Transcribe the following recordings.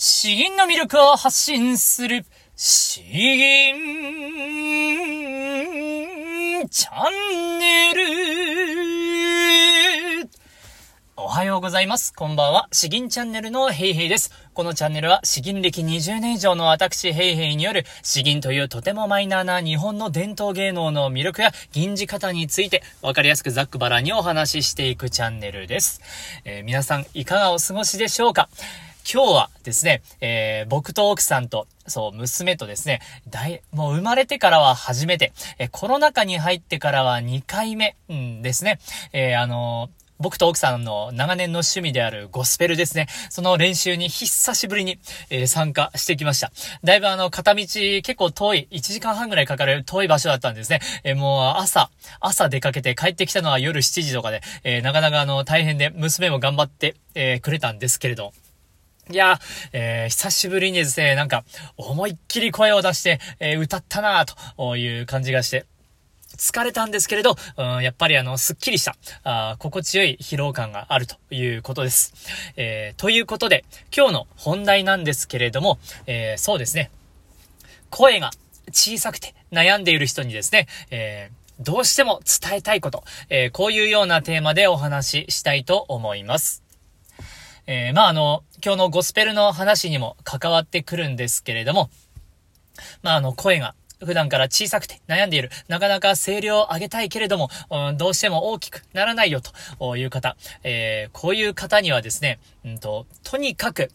詩吟の魅力を発信する、詩吟チャンネル。おはようございます。こんばんは。詩吟チャンネルのヘイヘイです。このチャンネルは詩吟歴20年以上の私ヘイヘイによる詩吟というとてもマイナーな日本の伝統芸能の魅力や吟じ方についてわかりやすくざっくばらにお話ししていくチャンネルです。えー、皆さんいかがお過ごしでしょうか？今日はですね、えー、僕と奥さんと、そう、娘とですね、大、もう生まれてからは初めて、えコロナ禍に入ってからは2回目、うんですね、えー、あのー僕と奥さんの長年の趣味であるゴスペルですね。その練習に久しぶりに、えー、参加してきました。だいぶあの、片道結構遠い、1時間半ぐらいかかる遠い場所だったんですね。えー、もう朝、朝出かけて帰ってきたのは夜7時とかで、えー、なかなかあの、大変で、娘も頑張って、えくれたんですけれど。いや、えー、久しぶりにですね、なんか、思いっきり声を出して、えー、歌ったなという感じがして、疲れたんですけれど、うん、やっぱりあの、すっきりした、あ心地よい疲労感があるということです。えー、ということで、今日の本題なんですけれども、えー、そうですね、声が小さくて悩んでいる人にですね、えー、どうしても伝えたいこと、えー、こういうようなテーマでお話ししたいと思います。えー、まあ、あの、今日のゴスペルの話にも関わってくるんですけれども、まあ、あの、声が普段から小さくて悩んでいる。なかなか声量を上げたいけれども、うん、どうしても大きくならないよという方。えー、こういう方にはですね、うんと、とにかく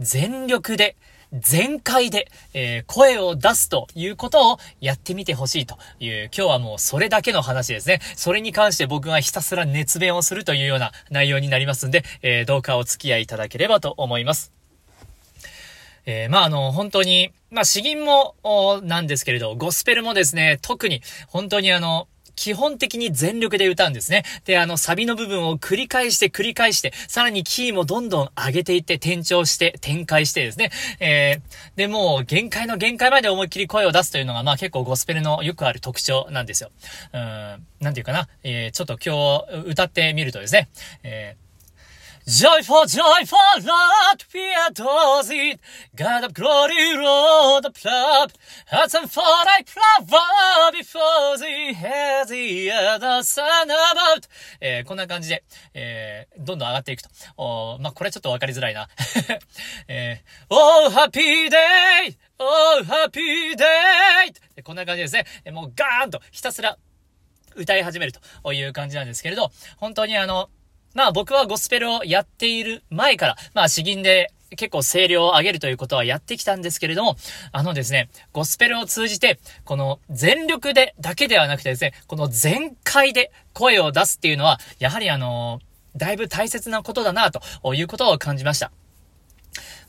全力で全開で、えー、声を出すということをやってみてほしいという、今日はもうそれだけの話ですね。それに関して僕がひたすら熱弁をするというような内容になりますんで、えー、どうかお付き合いいただければと思います。えー、まあ、あの、本当に、まあ、詩吟も、なんですけれど、ゴスペルもですね、特に、本当にあの、基本的に全力で歌うんですね。で、あの、サビの部分を繰り返して繰り返して、さらにキーもどんどん上げていって、転調して、展開してですね。えー、で、もう、限界の限界まで思いっきり声を出すというのが、まあ結構ゴスペルのよくある特徴なんですよ。うん、なんていうかな。えー、ちょっと今日歌ってみるとですね。えー Joyful, joyful, Latvia does it. God of glory, Lord of love. Hearts and fall like flower before the head the other sun about. えー、こんな感じで、えー、どんどん上がっていくと。おまあ、これちょっとわかりづらいな。えー、Oh, happy day! Oh, happy day! こんな感じですね。もうガーンとひたすら歌い始めるという感じなんですけれど、本当にあの、まあ僕はゴスペルをやっている前から、まあ詩吟で結構声量を上げるということはやってきたんですけれども、あのですね、ゴスペルを通じて、この全力でだけではなくてですね、この全開で声を出すっていうのは、やはりあの、だいぶ大切なことだな、ということを感じました。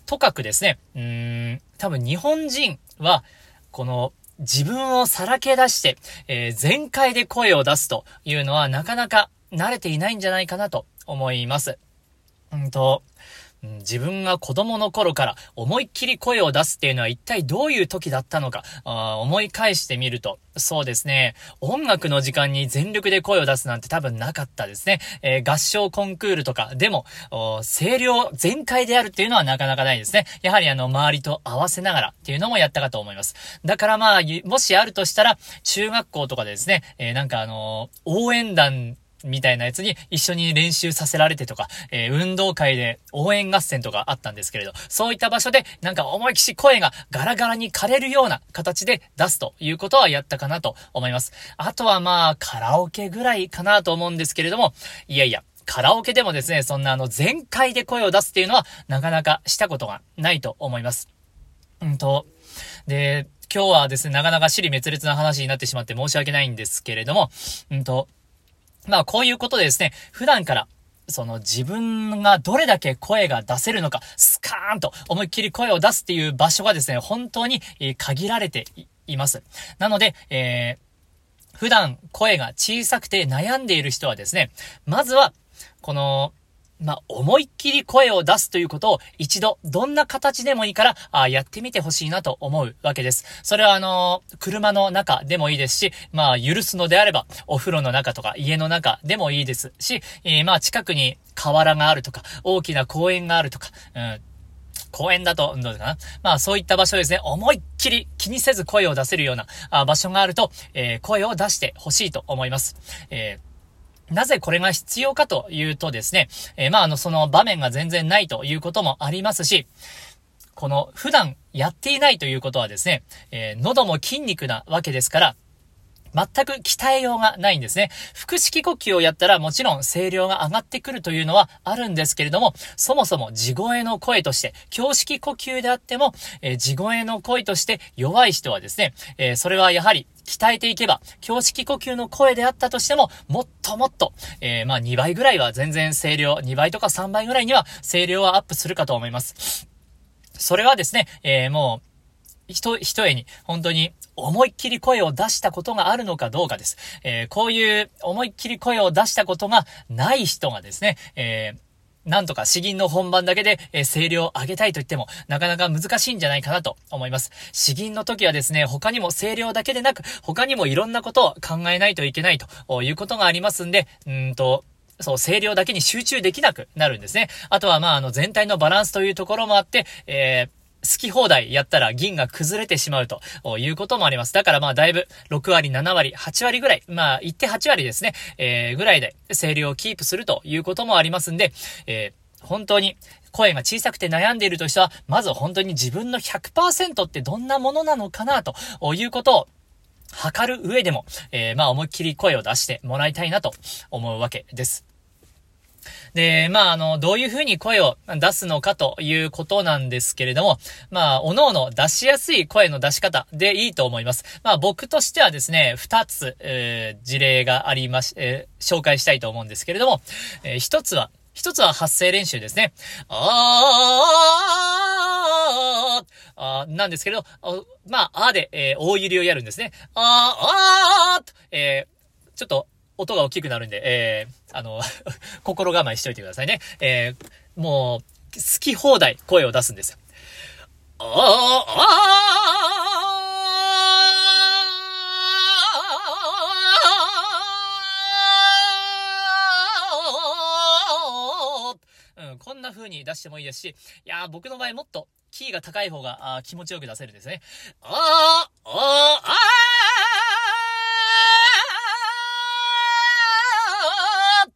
とかくですね、うーん、多分日本人は、この自分をさらけ出して、えー、全開で声を出すというのはなかなか慣れていないんじゃないかなと思います。うんと、自分が子供の頃から思いっきり声を出すっていうのは一体どういう時だったのか、あ思い返してみると、そうですね、音楽の時間に全力で声を出すなんて多分なかったですね。えー、合唱コンクールとかでも、声量全開であるっていうのはなかなかないですね。やはりあの、周りと合わせながらっていうのもやったかと思います。だからまあ、もしあるとしたら、中学校とかでですね、えー、なんかあの応援団みたいなやつに一緒に練習させられてとか、えー、運動会で応援合戦とかあったんですけれど、そういった場所でなんか思いきし声がガラガラに枯れるような形で出すということはやったかなと思います。あとはまあ、カラオケぐらいかなと思うんですけれども、いやいや、カラオケでもですね、そんなあの全開で声を出すっていうのはなかなかしたことがないと思います。うんと、で、今日はですね、なかなか尻滅裂な話になってしまって申し訳ないんですけれども、うんと、まあこういうことでですね、普段からその自分がどれだけ声が出せるのか、スカーンと思いっきり声を出すっていう場所がですね、本当に限られています。なので、えー、普段声が小さくて悩んでいる人はですね、まずは、この、まあ、思いっきり声を出すということを一度どんな形でもいいからあやってみてほしいなと思うわけです。それはあのー、車の中でもいいですし、まあ許すのであればお風呂の中とか家の中でもいいですし、えー、まあ近くに河原があるとか大きな公園があるとか、うん公園だと、どうかな？まあそういった場所ですね、思いっきり気にせず声を出せるようなあ場所があると、えー、声を出してほしいと思います。えーなぜこれが必要かというとですね、えー、まあ、あの、その場面が全然ないということもありますし、この普段やっていないということはですね、えー、喉も筋肉なわけですから、全く鍛えようがないんですね。腹式呼吸をやったらもちろん声量が上がってくるというのはあるんですけれども、そもそも地声の声として、胸式呼吸であっても、えー、地声の声として弱い人はですね、えー、それはやはり鍛えていけば、胸式呼吸の声であったとしても、もっともっと、えー、まあ2倍ぐらいは全然声量、2倍とか3倍ぐらいには声量はアップするかと思います。それはですね、えー、もう、人、一重に、本当に思いっきり声を出したことがあるのかどうかです。えー、こういう思いっきり声を出したことがない人がですね、えーなんとか詩吟の本番だけで、えー、声量を上げたいと言っても、なかなか難しいんじゃないかなと思います。詩吟の時はですね、他にも声量だけでなく、他にもいろんなことを考えないといけないということがありますんで、うんと、そう、声量だけに集中できなくなるんですね。あとは、まあ、あの、全体のバランスというところもあって、えー、好き放題やったら銀が崩れてしまうということもあります。だからまあだいぶ6割、7割、8割ぐらい、まあ言って8割ですね、えー、ぐらいで声量をキープするということもありますんで、えー、本当に声が小さくて悩んでいるとしては、まず本当に自分の100%ってどんなものなのかなということを測る上でも、えー、まあ思いっきり声を出してもらいたいなと思うわけです。で、まあ、あの、どういうふうに声を出すのかということなんですけれども、まあ、おのおの出しやすい声の出し方でいいと思います。まあ、僕としてはですね、二つ、えー、事例がありまし、えー、紹介したいと思うんですけれども、えー、一つは、一つは発声練習ですね。あーあなんですけれど、まあ、あで、えー、大揺りをやるんですね。あーあーと、えー、ちょっと、音が大きくなるんで、えー、あの 心構えしといてくださいね。えー、もう、好き放題声を出すんですよ。ああ、こんな風に出してもいいですし、いや僕の場合もっとキーが高い方があ気持ちよく出せるんですね。ああ、ああ、あ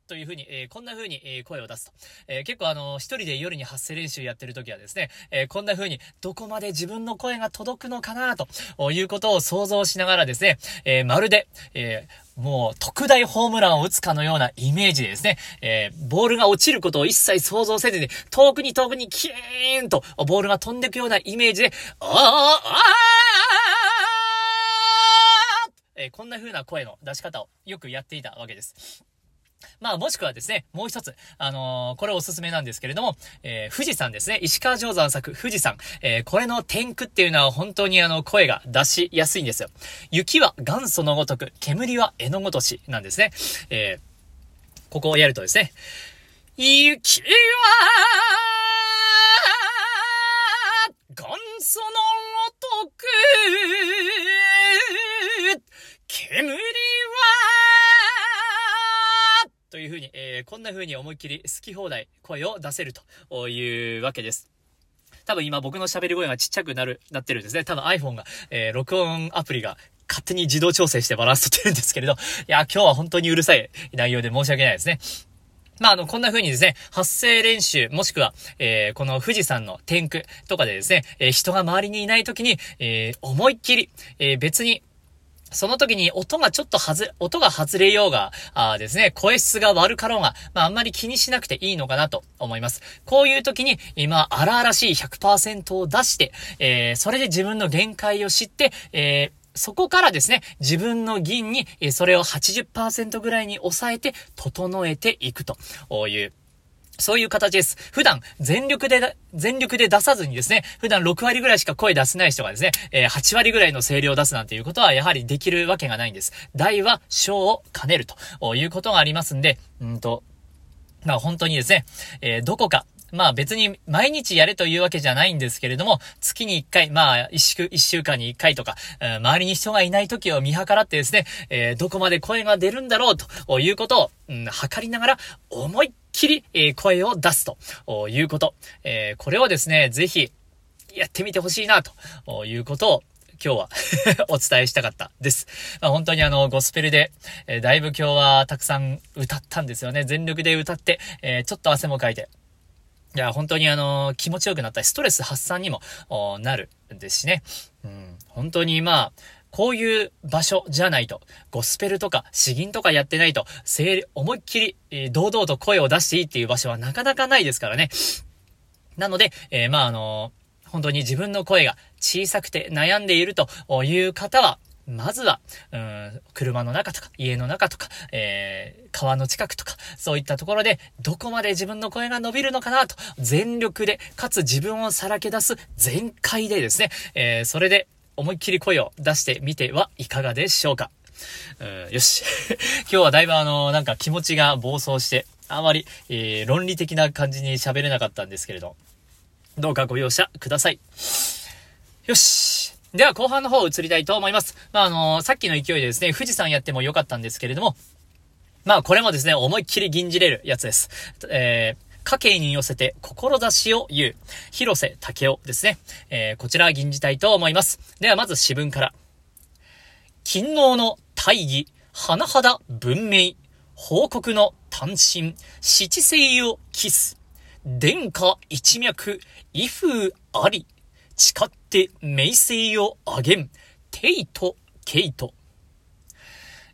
というふうに、えー、こんな風に、えー、声を出すと。えー、結構あの、一人で夜に発声練習やってる時はですね、えこんな風に、どこまで自分の声が届くのかな、ということを想像しながらですね、えまるで、えもう特大ホームランを打つかのようなイメージでですね、えー、ボールが落ちることを一切想像せずに、遠くに遠くにキーンとボールが飛んでいくようなイメージで、ああああえー、こんな風な声の出し方をよくやっていたわけです。まあ、もしくはですね、もう一つ、あのー、これおすすめなんですけれども、えー、富士山ですね、石川定山作富士山、えー、これの天空っていうのは本当にあの、声が出しやすいんですよ。雪は元祖のごとく、煙は絵のごとしなんですね。えー、ここをやるとですね、雪は、元祖のごとく、煙、というふうに、えー、こんな風に思いっきり好き放題声を出せるというわけです。多分今僕の喋り声がちっちゃくなる、なってるんですね。多分 iPhone が、えー、録音アプリが勝手に自動調整してバランス取ってるんですけれど、いや、今日は本当にうるさい内容で申し訳ないですね。まあ、あの、こんな風にですね、発声練習、もしくは、えー、この富士山の天空とかでですね、えー、人が周りにいない時に、えー、思いっきり、えー、別に、その時に音がちょっとはず、音が外れようが、あですね、声質が悪かろうが、まあ、あんまり気にしなくていいのかなと思います。こういう時に、今、荒々しい100%を出して、えー、それで自分の限界を知って、えー、そこからですね、自分の銀に、それを80%ぐらいに抑えて、整えていくという、そういう形です。普段、全力で、全力で出さずにですね、普段6割ぐらいしか声出せない人がですね、えー、8割ぐらいの声量を出すなんていうことは、やはりできるわけがないんです。大は小を兼ねるということがありますんで、うんと、まあ本当にですね、えー、どこかまあ別に毎日やれというわけじゃないんですけれども、月に1回、まあ一週、一週間に1回とか、周りに人がいない時を見計らってですね、えー、どこまで声が出るんだろうということを、うん、測りながら思いっきり、えー、声を出すということ。えー、これをですね、ぜひやってみてほしいなということを今日は お伝えしたかったです。まあ、本当にあの、ゴスペルで、えー、だいぶ今日はたくさん歌ったんですよね。全力で歌って、えー、ちょっと汗もかいて。いや、本当にあの、気持ちよくなったり、ストレス発散にもなるんですしね。うん、本当にまあ、こういう場所じゃないと、ゴスペルとか詩吟とかやってないと、思いっきり、えー、堂々と声を出していいっていう場所はなかなかないですからね。なので、えー、まああの本当に自分の声が小さくて悩んでいるという方は、まずは、うん、車の中とか、家の中とか、えー、川の近くとか、そういったところで、どこまで自分の声が伸びるのかなと、全力で、かつ自分をさらけ出す全開でですね、えー、それで思いっきり声を出してみてはいかがでしょうか。うん、よし。今日はだいぶあの、なんか気持ちが暴走して、あまり、えー、論理的な感じに喋れなかったんですけれど、どうかご容赦ください。よし。では後半の方を移りたいと思います。まあ、あのー、さっきの勢いでですね、富士山やってもよかったんですけれども、まあ、これもですね、思いっきり銀じれるやつです。えー、家計に寄せて志を言う、広瀬武雄ですね。えー、こちら銀じたいと思います。ではまず詩文から。勤王の大義、甚だ文明、報告の単身、七星を期す。殿下一脈、威風あり、誓って名声をあげん、テイト、ケイト。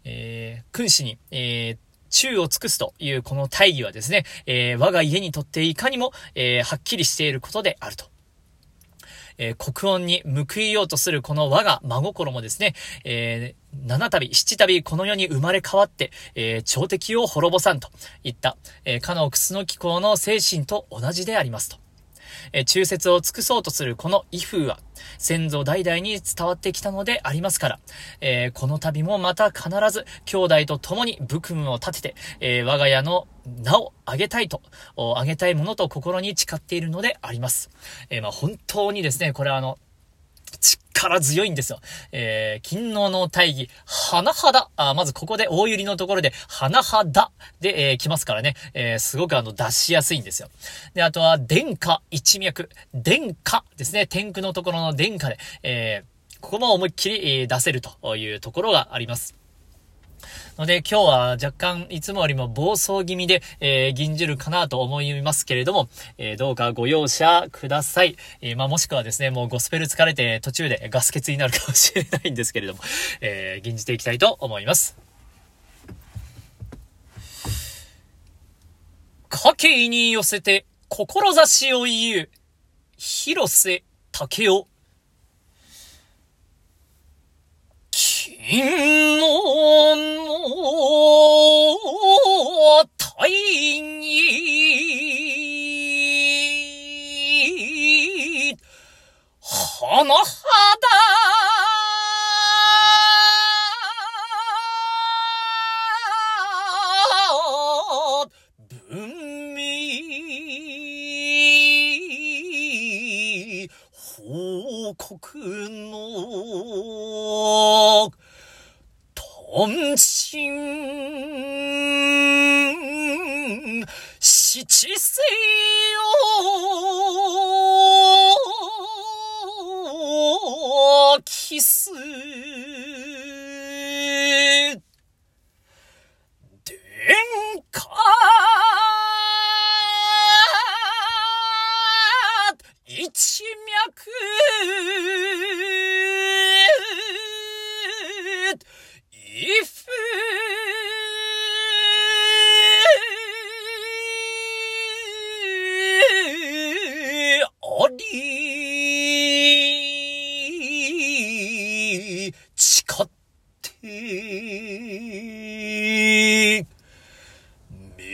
えー、君主に、えー、中を尽くすというこの大義はですね、えー、我が家にとっていかにも、えー、はっきりしていることであると。えー、国恩に報いようとするこの我が真心もですね、えー、七旅、七旅この世に生まれ変わって、えー、朝敵を滅ぼさんといった、えー、かの楠の気候の精神と同じでありますと。えー、中説を尽くそうとするこの威風は、先祖代々に伝わってきたのでありますから、えー、この度もまた必ず兄弟と共に武君を立てて、えー、我が家の名をあげたいと、あげたいものと心に誓っているのであります。え、まあ本当にですね、これはあの、力強いんですよ。えー、勤王の大義、花肌。あ、まずここで大百合のところで、花肌で、えー、来ますからね。えー、すごくあの、出しやすいんですよ。で、あとは、殿下一脈。殿下ですね。天空のところの殿下で、えー、ここも思いっきり、出せるというところがあります。ので今日は若干いつもよりも暴走気味で、えー、銀じるかなと思いますけれども、えー、どうかご容赦ください。えー、まあ、もしくはですね、もうゴスペル疲れて途中でガス欠になるかもしれないんですけれども、えー、銀じていきたいと思います。家計に寄せて志を言う、広瀬武雄。金のの大義、花肌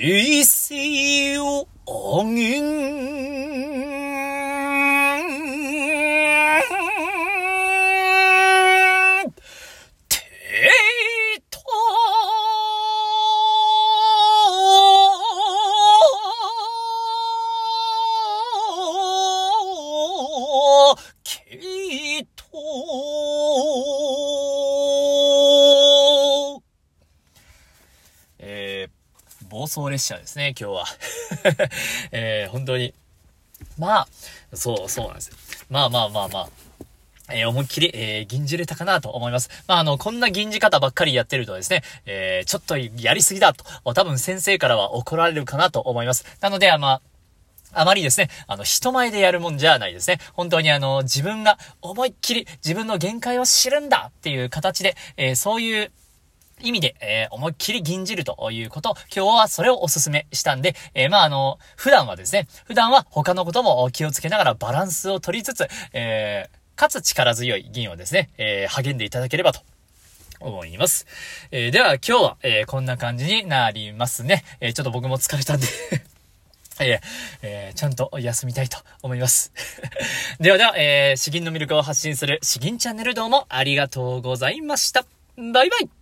이세요 엉인. 기토. 에, ん。送列車ですね、今日は。えー、本当に。まあ、そう、そうなんですよ。まあまあまあまあ。えー、思いっきり、えー、銀じれたかなと思います。まあ、あの、こんな銀じ方ばっかりやってるとですね、えー、ちょっとやりすぎだと、多分先生からは怒られるかなと思います。なので、あまあ、あまりですね、あの、人前でやるもんじゃないですね。本当にあの、自分が思いっきり自分の限界を知るんだっていう形で、えー、そういう意味で、えー、思いっきり銀じるということ、今日はそれをお勧めしたんで、えー、まあ、あの、普段はですね、普段は他のことも気をつけながらバランスを取りつつ、えー、かつ力強い銀をですね、えー、励んでいただければと思います。えー、では今日は、えー、こんな感じになりますね。えー、ちょっと僕も疲れたんで えー、えー、ちゃんと休みたいと思います ではでは、えー、詩吟の魅力を発信する詩吟チャンネルどうもありがとうございました。バイバイ